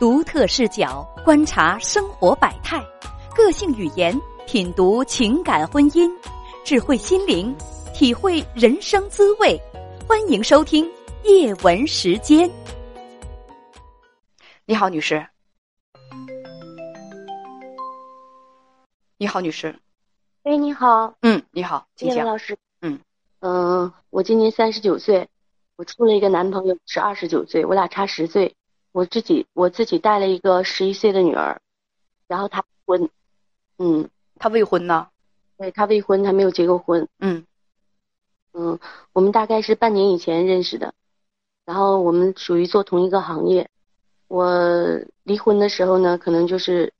独特视角观察生活百态，个性语言品读情感婚姻，智慧心灵体会人生滋味。欢迎收听夜文时间。你好，女士。你好，女士。喂，你好。嗯，你好，请讲。叶文老师。嗯嗯，我今年三十九岁，我处了一个男朋友是二十九岁，我俩差十岁。我自己我自己带了一个十一岁的女儿，然后她婚，嗯，她未婚呢？对她未婚，她没有结过婚。嗯嗯，我们大概是半年以前认识的，然后我们属于做同一个行业。我离婚的时候呢，可能就是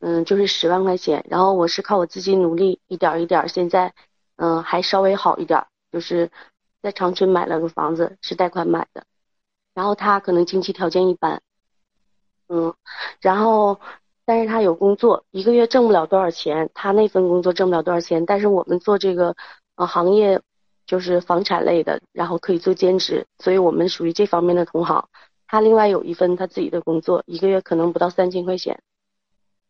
嗯就是十万块钱，然后我是靠我自己努力一点一点，现在嗯还稍微好一点，就是在长春买了个房子，是贷款买的。然后他可能经济条件一般，嗯，然后但是他有工作，一个月挣不了多少钱，他那份工作挣不了多少钱，但是我们做这个呃行业就是房产类的，然后可以做兼职，所以我们属于这方面的同行。他另外有一份他自己的工作，一个月可能不到三千块钱。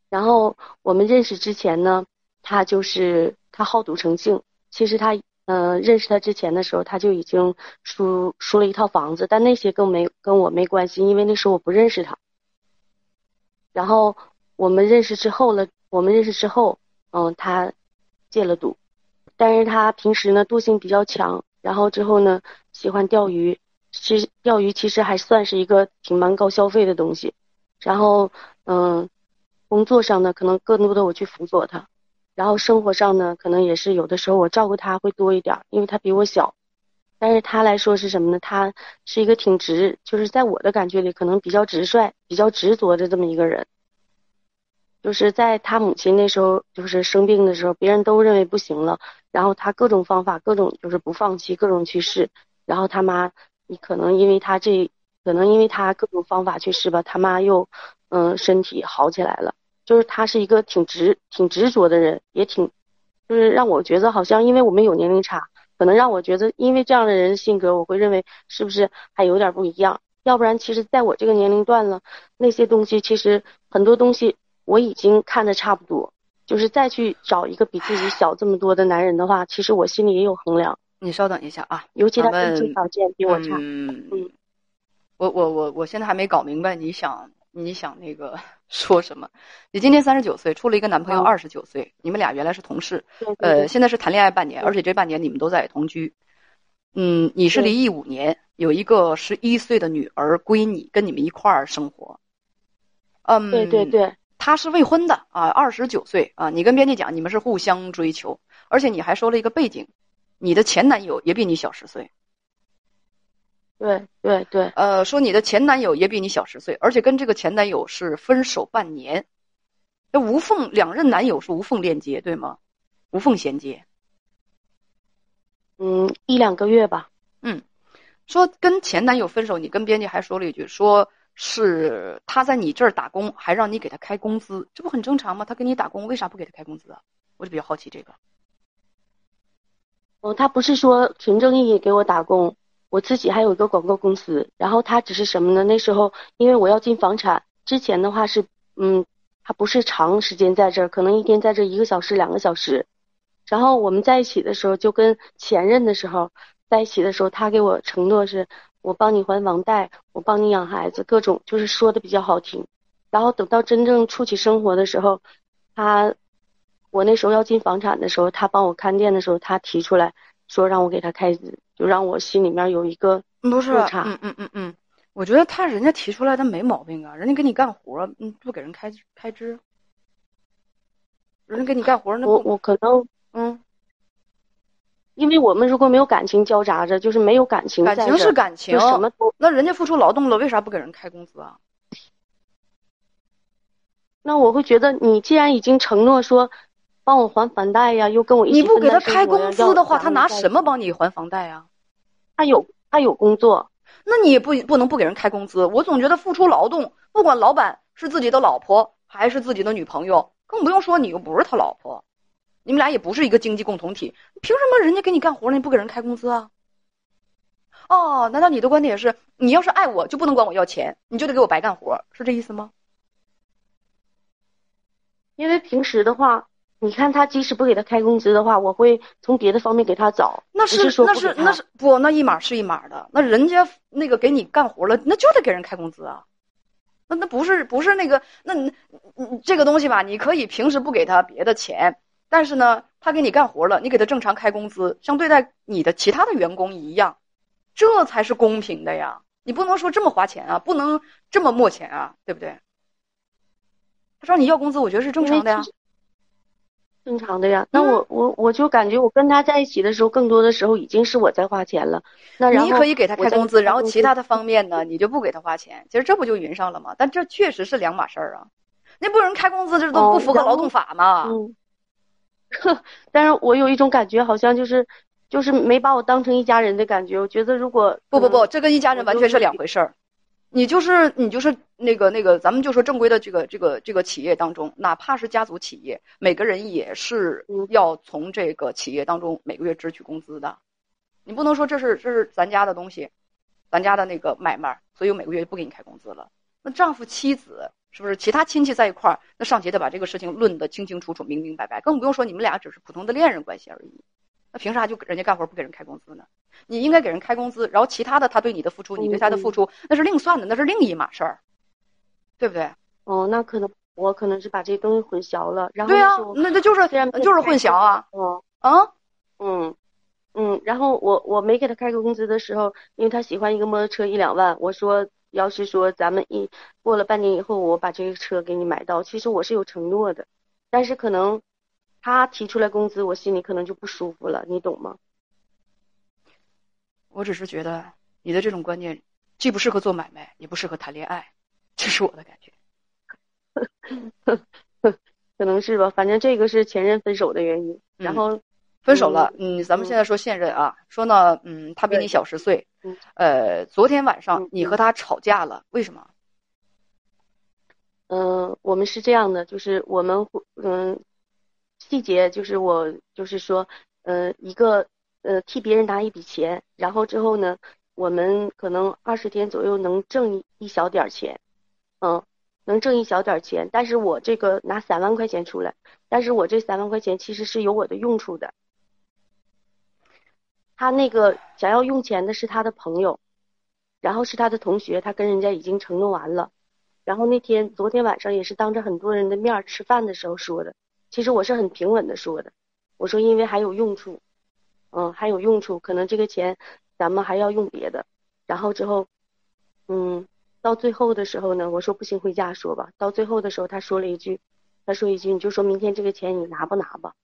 然后我们认识之前呢，他就是他好赌成性，其实他。嗯，认识他之前的时候，他就已经输输了一套房子，但那些更没跟我没关系，因为那时候我不认识他。然后我们认识之后了，我们认识之后，嗯，他戒了赌，但是他平时呢惰性比较强，然后之后呢喜欢钓鱼，其实钓鱼其实还算是一个挺蛮高消费的东西。然后嗯，工作上呢可能更多的我去辅佐他。然后生活上呢，可能也是有的时候我照顾他会多一点，因为他比我小。但是他来说是什么呢？他是一个挺直，就是在我的感觉里可能比较直率、比较执着的这么一个人。就是在他母亲那时候就是生病的时候，别人都认为不行了，然后他各种方法、各种就是不放弃、各种去试。然后他妈，你可能因为他这，可能因为他各种方法去试吧，他妈又嗯身体好起来了。就是他是一个挺执、挺执着的人，也挺，就是让我觉得好像，因为我们有年龄差，可能让我觉得，因为这样的人性格，我会认为是不是还有点不一样？要不然，其实在我这个年龄段了，那些东西其实很多东西我已经看的差不多，就是再去找一个比自己小这么多的男人的话，其实我心里也有衡量。你稍等一下啊，尤其他经济条件比我差。嗯嗯，我我我我现在还没搞明白你想。你想那个 说什么？你今年三十九岁，处了一个男朋友二十九岁，你们俩原来是同事，呃，现在是谈恋爱半年，而且这半年你们都在同居。嗯，你是离异五年，有一个十一岁的女儿归你，跟你们一块儿生活。嗯，对对对，他是未婚的啊，二十九岁啊。你跟编辑讲，你们是互相追求，而且你还说了一个背景，你的前男友也比你小十岁。对对对，呃，说你的前男友也比你小十岁，而且跟这个前男友是分手半年，那无缝两任男友是无缝链接，对吗？无缝衔接。嗯，一两个月吧。嗯，说跟前男友分手，你跟编辑还说了一句，说是他在你这儿打工，还让你给他开工资，这不很正常吗？他给你打工，为啥不给他开工资啊？我就比较好奇这个。哦，他不是说纯正意义给我打工。我自己还有一个广告公司，然后他只是什么呢？那时候因为我要进房产，之前的话是，嗯，他不是长时间在这儿，可能一天在这一个小时、两个小时。然后我们在一起的时候，就跟前任的时候在一起的时候，他给我承诺是，我帮你还房贷，我帮你养孩子，各种就是说的比较好听。然后等到真正处起生活的时候，他，我那时候要进房产的时候，他帮我看店的时候，他提出来说让我给他开支。就让我心里面有一个不是，嗯嗯嗯嗯，我觉得他人家提出来的没毛病啊，人家给你干活，嗯，不给人开开支，人家给你干活，那我我可能嗯，因为我们如果没有感情交杂着，就是没有感情，感情是感情，什么都那人家付出劳动了，为啥不给人开工资啊？那我会觉得，你既然已经承诺说。帮我还房贷呀，又跟我一起你不给他开工资的话，他拿什么帮你还房贷呀？他有他有工作。那你也不不能不给人开工资我总觉得付出劳动不管老板是自己的老婆还是自己的女朋友更不用说你又不是他老婆你们俩也不是一个经济共同体凭什么人家给你干活了你不给人开工资啊？哦难道你的观点是你要是爱我就不能管我要钱你就得给我白干活是这意思吗？因为平时的话你看他即使不给他开工资的话，我会从别的方面给他找。那是说那是那是不那一码是一码的，那人家那个给你干活了，那就得给人开工资啊。那那不是不是那个，那你你这个东西吧，你可以平时不给他别的钱，但是呢，他给你干活了，你给他正常开工资，像对待你的其他的员工一样，这才是公平的呀。你不能说这么花钱啊，不能这么没钱啊，对不对？他找你要工资，我觉得是正常的呀。正常的呀，那我我我就感觉我跟他在一起的时候，更多的时候已经是我在花钱了。那你可以给他开工资，然后其他的方面呢，你就不给他花钱。其实这不就匀上了吗？但这确实是两码事儿啊。那不人开工资，这都不符合劳动法吗？嗯。呵，但是我有一种感觉，好像就是就是没把我当成一家人的感觉。我觉得如果不不不，这跟一家人完全是两回事儿。你就是你就是那个那个，咱们就说正规的这个这个这个企业当中，哪怕是家族企业，每个人也是要从这个企业当中每个月支取工资的。你不能说这是这是咱家的东西，咱家的那个买卖，所以我每个月不给你开工资了。那丈夫妻子是不是其他亲戚在一块儿？那上级得把这个事情论得清清楚楚、明明白白，更不用说你们俩只是普通的恋人关系而已。那凭啥就人家干活不给人开工资呢？你应该给人开工资，然后其他的他对你的付出，你对他的付出，那是另算的，那是另一码事儿，对不对？哦，那可能我可能是把这东西混淆了。然后对啊，那那就是就是混淆啊。哦啊，嗯嗯，然后我我没给他开工资的时候，因为他喜欢一个摩托车一两万，我说要是说咱们一过了半年以后，我把这个车给你买到，其实我是有承诺的，但是可能他提出来工资，我心里可能就不舒服了，你懂吗？我只是觉得你的这种观念既不适合做买卖，也不适合谈恋爱，这是我的感觉。可能是吧，反正这个是前任分手的原因。然后分手了，嗯，咱们现在说现任啊，说呢，嗯，他比你小十岁，呃，昨天晚上你和他吵架了，为什么？嗯，我们是这样的，就是我们嗯，细节就是我就是说，呃，一个。呃，替别人拿一笔钱，然后之后呢，我们可能二十天左右能挣一小点钱，嗯，能挣一小点钱。但是我这个拿三万块钱出来，但是我这三万块钱其实是有我的用处的。他那个想要用钱的是他的朋友，然后是他的同学，他跟人家已经承诺完了。然后那天昨天晚上也是当着很多人的面吃饭的时候说的，其实我是很平稳的说的，我说因为还有用处。嗯，还有用处，可能这个钱咱们还要用别的。然后之后，嗯，到最后的时候呢，我说不行，回家说吧。到最后的时候，他说了一句，他说一句，你就说明天这个钱你拿不拿吧。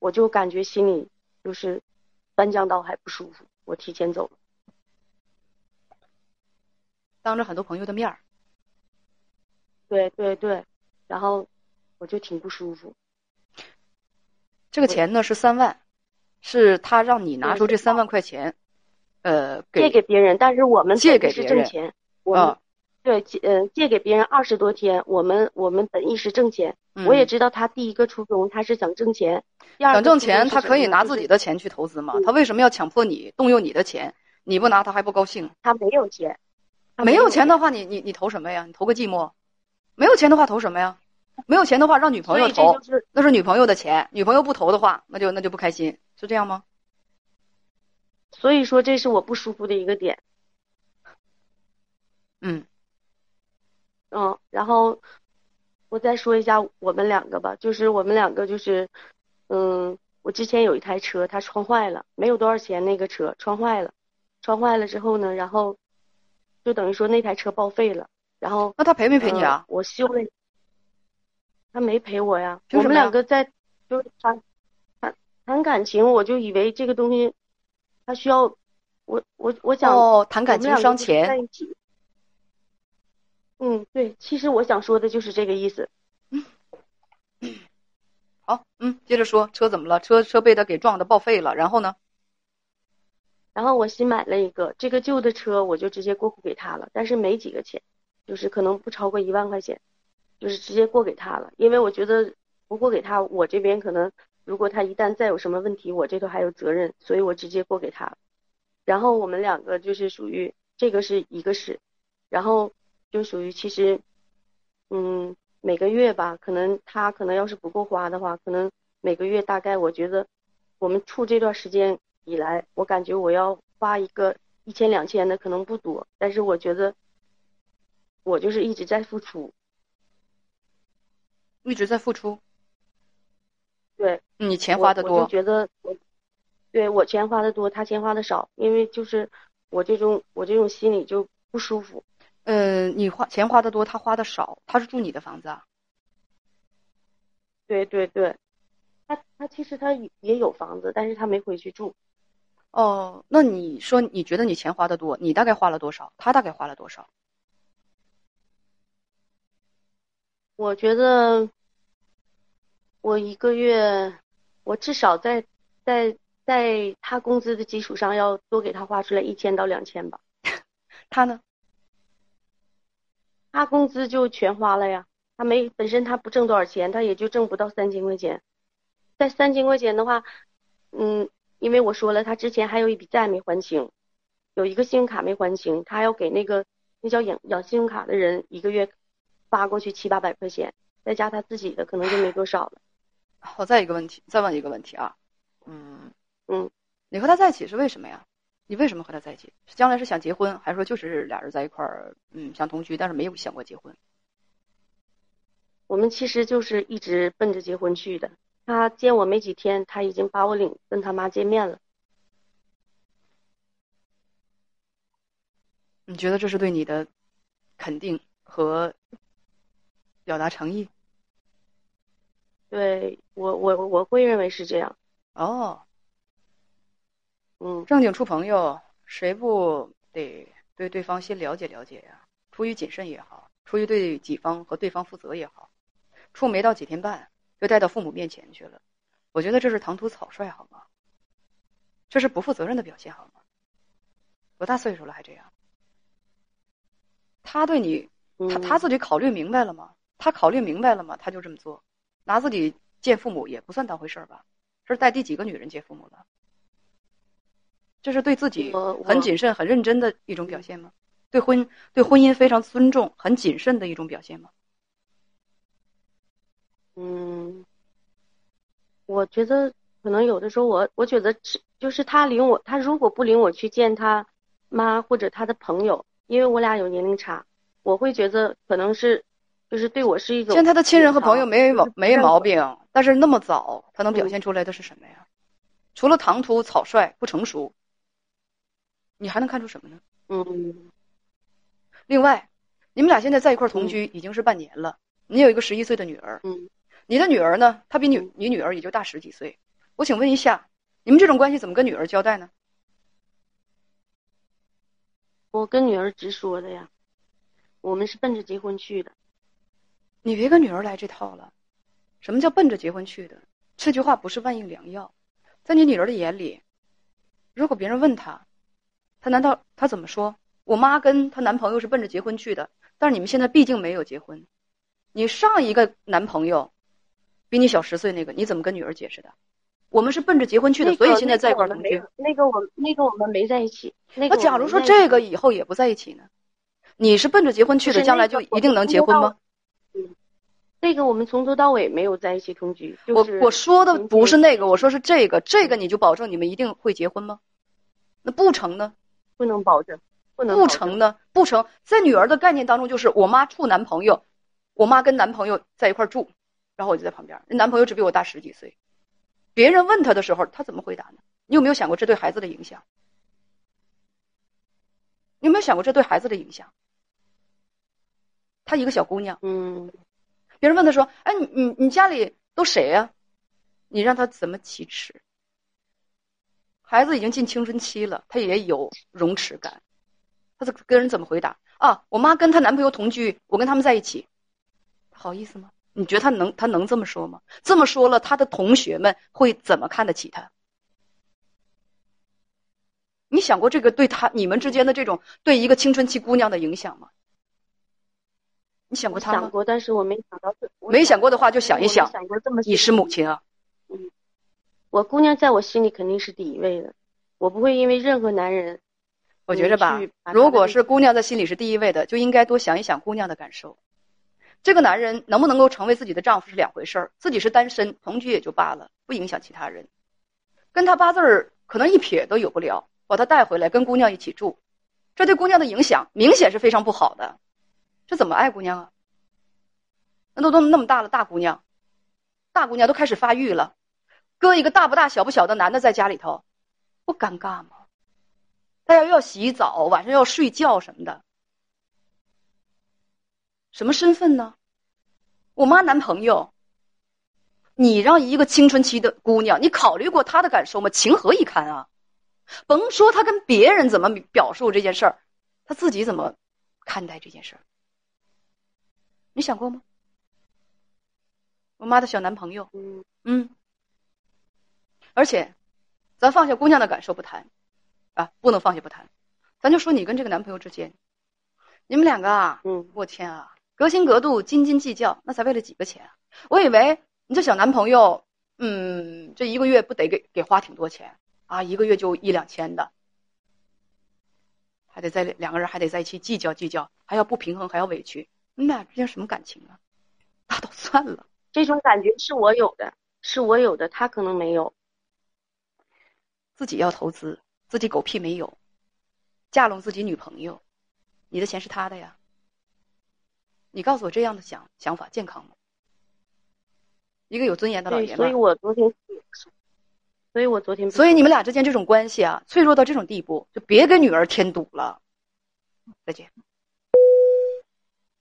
我就感觉心里就是翻江倒海不舒服，我提前走了，当着很多朋友的面儿。对对对，然后我就挺不舒服。这个钱呢是三万。是他让你拿出这三万块钱，呃，借给别人，但是我们借给是挣钱，我对借呃借给别人二十多天，我们我们本意是挣钱，我也知道他第一个初衷他是想挣钱，想挣钱他可以拿自己的钱去投资嘛，他为什么要强迫你动用你的钱？你不拿他还不高兴？他没有钱，没有钱的话，你你你投什么呀？你投个寂寞？没有钱的话投什么呀？没有钱的话让女朋友投，那是女朋友的钱，女朋友不投的话，那就那就不开心。是这样吗？所以说，这是我不舒服的一个点。嗯，嗯，然后我再说一下我们两个吧，就是我们两个就是，嗯，我之前有一台车，它撞坏了，没有多少钱，那个车撞坏了，撞坏了之后呢，然后就等于说那台车报废了，然后那他赔没赔你啊？我修了，他没陪我呀。我们两个在就是谈。谈感情，我就以为这个东西，他需要我我我想哦，谈感情伤钱。在一起。嗯，对，其实我想说的就是这个意思。嗯，好，嗯，接着说，车怎么了？车车被他给撞的报废了，然后呢？然后我新买了一个，这个旧的车我就直接过户给他了，但是没几个钱，就是可能不超过一万块钱，就是直接过给他了，因为我觉得不过给他，我这边可能。如果他一旦再有什么问题，我这头还有责任，所以我直接过给他。然后我们两个就是属于这个是一个事，然后就属于其实，嗯，每个月吧，可能他可能要是不够花的话，可能每个月大概我觉得，我们处这段时间以来，我感觉我要花一个一千两千的可能不多，但是我觉得我就是一直在付出，一直在付出。对，你钱花的多，我就觉得我，对我钱花的多，他钱花的少，因为就是我这种我这种心里就不舒服。呃，你花钱花的多，他花的少，他是住你的房子啊？对对对，他他其实他也有房子，但是他没回去住。哦，那你说你觉得你钱花的多，你大概花了多少？他大概花了多少？我觉得我一个月，我至少在在在他工资的基础上要多给他花出来一千到两千吧。他呢？他工资就全花了呀，他没本身他不挣多少钱，他也就挣不到三千块钱。在三千块钱的话，嗯，因为我说了，他之前还有一笔债没还清，有一个信用卡没还清，他要给那个那叫养养信用卡的人一个月发过去七八百块钱，再加他自己的可能就没多少了。好，再一个问题，再问一个问题啊，嗯嗯，你和他在一起是为什么呀？你为什么和他在一起？将来是想结婚，还是说就是俩人在一块儿，嗯，想同居，但是没有想过结婚？我们其实就是一直奔着结婚去的。他见我没几天，他已经把我领跟他妈见面了。你觉得这是对你的肯定和表达诚意？对我，我我会认为是这样。哦。嗯，正经处朋友，谁不得对对方先了解了解呀？出于谨慎也好，出于对己方和对方负责也好，处没到几天半就带到父母面前去了，我觉得这是唐突草率，好吗？这是不负责任的表现，好吗？多大岁数了还这样？他对你，他他自己考虑明白了吗？他考虑明白了吗？他就这么做，拿自己见父母也不算当回事儿吧？这是带第几个女人见父母了？这是对自己很谨慎、很认真的一种表现吗？对婚对婚姻非常尊重、很谨慎的一种表现吗？嗯，我觉得可能有的时候，我我觉得就是他领我，他如果不领我去见他妈或者他的朋友，因为我俩有年龄差，我会觉得可能是就是对我是一种像他的亲人和朋友没毛没毛病，但是那么早他能表现出来的是什么呀？除了唐突、草率、不成熟。你还能看出什么呢？嗯。另外，你们俩现在在一块同居已经是半年了。你有一个十一岁的女儿。嗯。你的女儿呢？她比你你女儿也就大十几岁。我请问一下，你们这种关系怎么跟女儿交代呢？我跟女儿直说的呀，我们是奔着结婚去的。你别跟女儿来这套了。什么叫奔着结婚去的？这句话不是万应良药。在你女儿的眼里，如果别人问她。她难道她怎么说？我妈跟她男朋友是奔着结婚去的，但是你们现在毕竟没有结婚。你上一个男朋友比你小十岁，那个你怎么跟女儿解释的？我们是奔着结婚去的，所以现在在一块同居。那个我那个我们没在一起。那假如说这个以后也不在一起呢？你是奔着结婚去的，将来就一定能结婚吗？嗯，那个我们从头到尾没有在一起同居。我我说的不是那个，我说是这个，这个你就保证你们一定会结婚吗？那不成呢？不能保证，不能不成呢？不成，在女儿的概念当中，就是我妈处男朋友，我妈跟男朋友在一块住，然后我就在旁边。男朋友只比我大十几岁，别人问他的时候，他怎么回答呢？你有没有想过这对孩子的影响？你有没有想过这对孩子的影响？她一个小姑娘，嗯，别人问他说：“哎，你你你家里都谁呀？”你让他怎么启齿？孩子已经进青春期了，他也有容耻感，他这跟人怎么回答啊？我妈跟她男朋友同居，我跟他们在一起，好意思吗？你觉得他能他能这么说吗？这么说了，他的同学们会怎么看得起他？你想过这个对他你们之间的这种对一个青春期姑娘的影响吗？你想过他吗？想过，但是我没想到。没想过的话，就想一想。想过这么。你是母亲啊。嗯。我姑娘在我心里肯定是第一位的，我不会因为任何男人。我觉着吧，如果是姑娘在心里是第一位的，就应该多想一想姑娘的感受。这个男人能不能够成为自己的丈夫是两回事儿，自己是单身，同居也就罢了，不影响其他人。跟他八字儿可能一撇都有不了，把他带回来跟姑娘一起住，这对姑娘的影响明显是非常不好的。这怎么爱姑娘啊？那都都那么大了，大姑娘，大姑娘都开始发育了，搁一个大不大小不小的男的在家里头，不尴尬吗？他要要洗澡，晚上要睡觉什么的，什么身份呢？我妈男朋友。你让一个青春期的姑娘，你考虑过她的感受吗？情何以堪啊！甭说她跟别人怎么表述这件事儿，她自己怎么看待这件事儿？你想过吗？我妈的小男朋友，嗯嗯，而且，咱放下姑娘的感受不谈，啊，不能放下不谈，咱就说你跟这个男朋友之间，你们两个啊，嗯，我天啊，隔心隔肚，斤斤计较，那才为了几个钱啊？我以为你这小男朋友，嗯，这一个月不得给给花挺多钱啊？一个月就一两千的，还得在两个人还得在一起计较计较，还要不平衡，还要委屈，你们俩之间什么感情啊？那都算了。这种感觉是我有的，是我有的，他可能没有。自己要投资，自己狗屁没有，架拢自己女朋友，你的钱是他的呀。你告诉我这样的想想法健康吗？一个有尊严的老爷们。所以我昨天，所以我昨天，所以你们俩之间这种关系啊，脆弱到这种地步，就别给女儿添堵了。再见。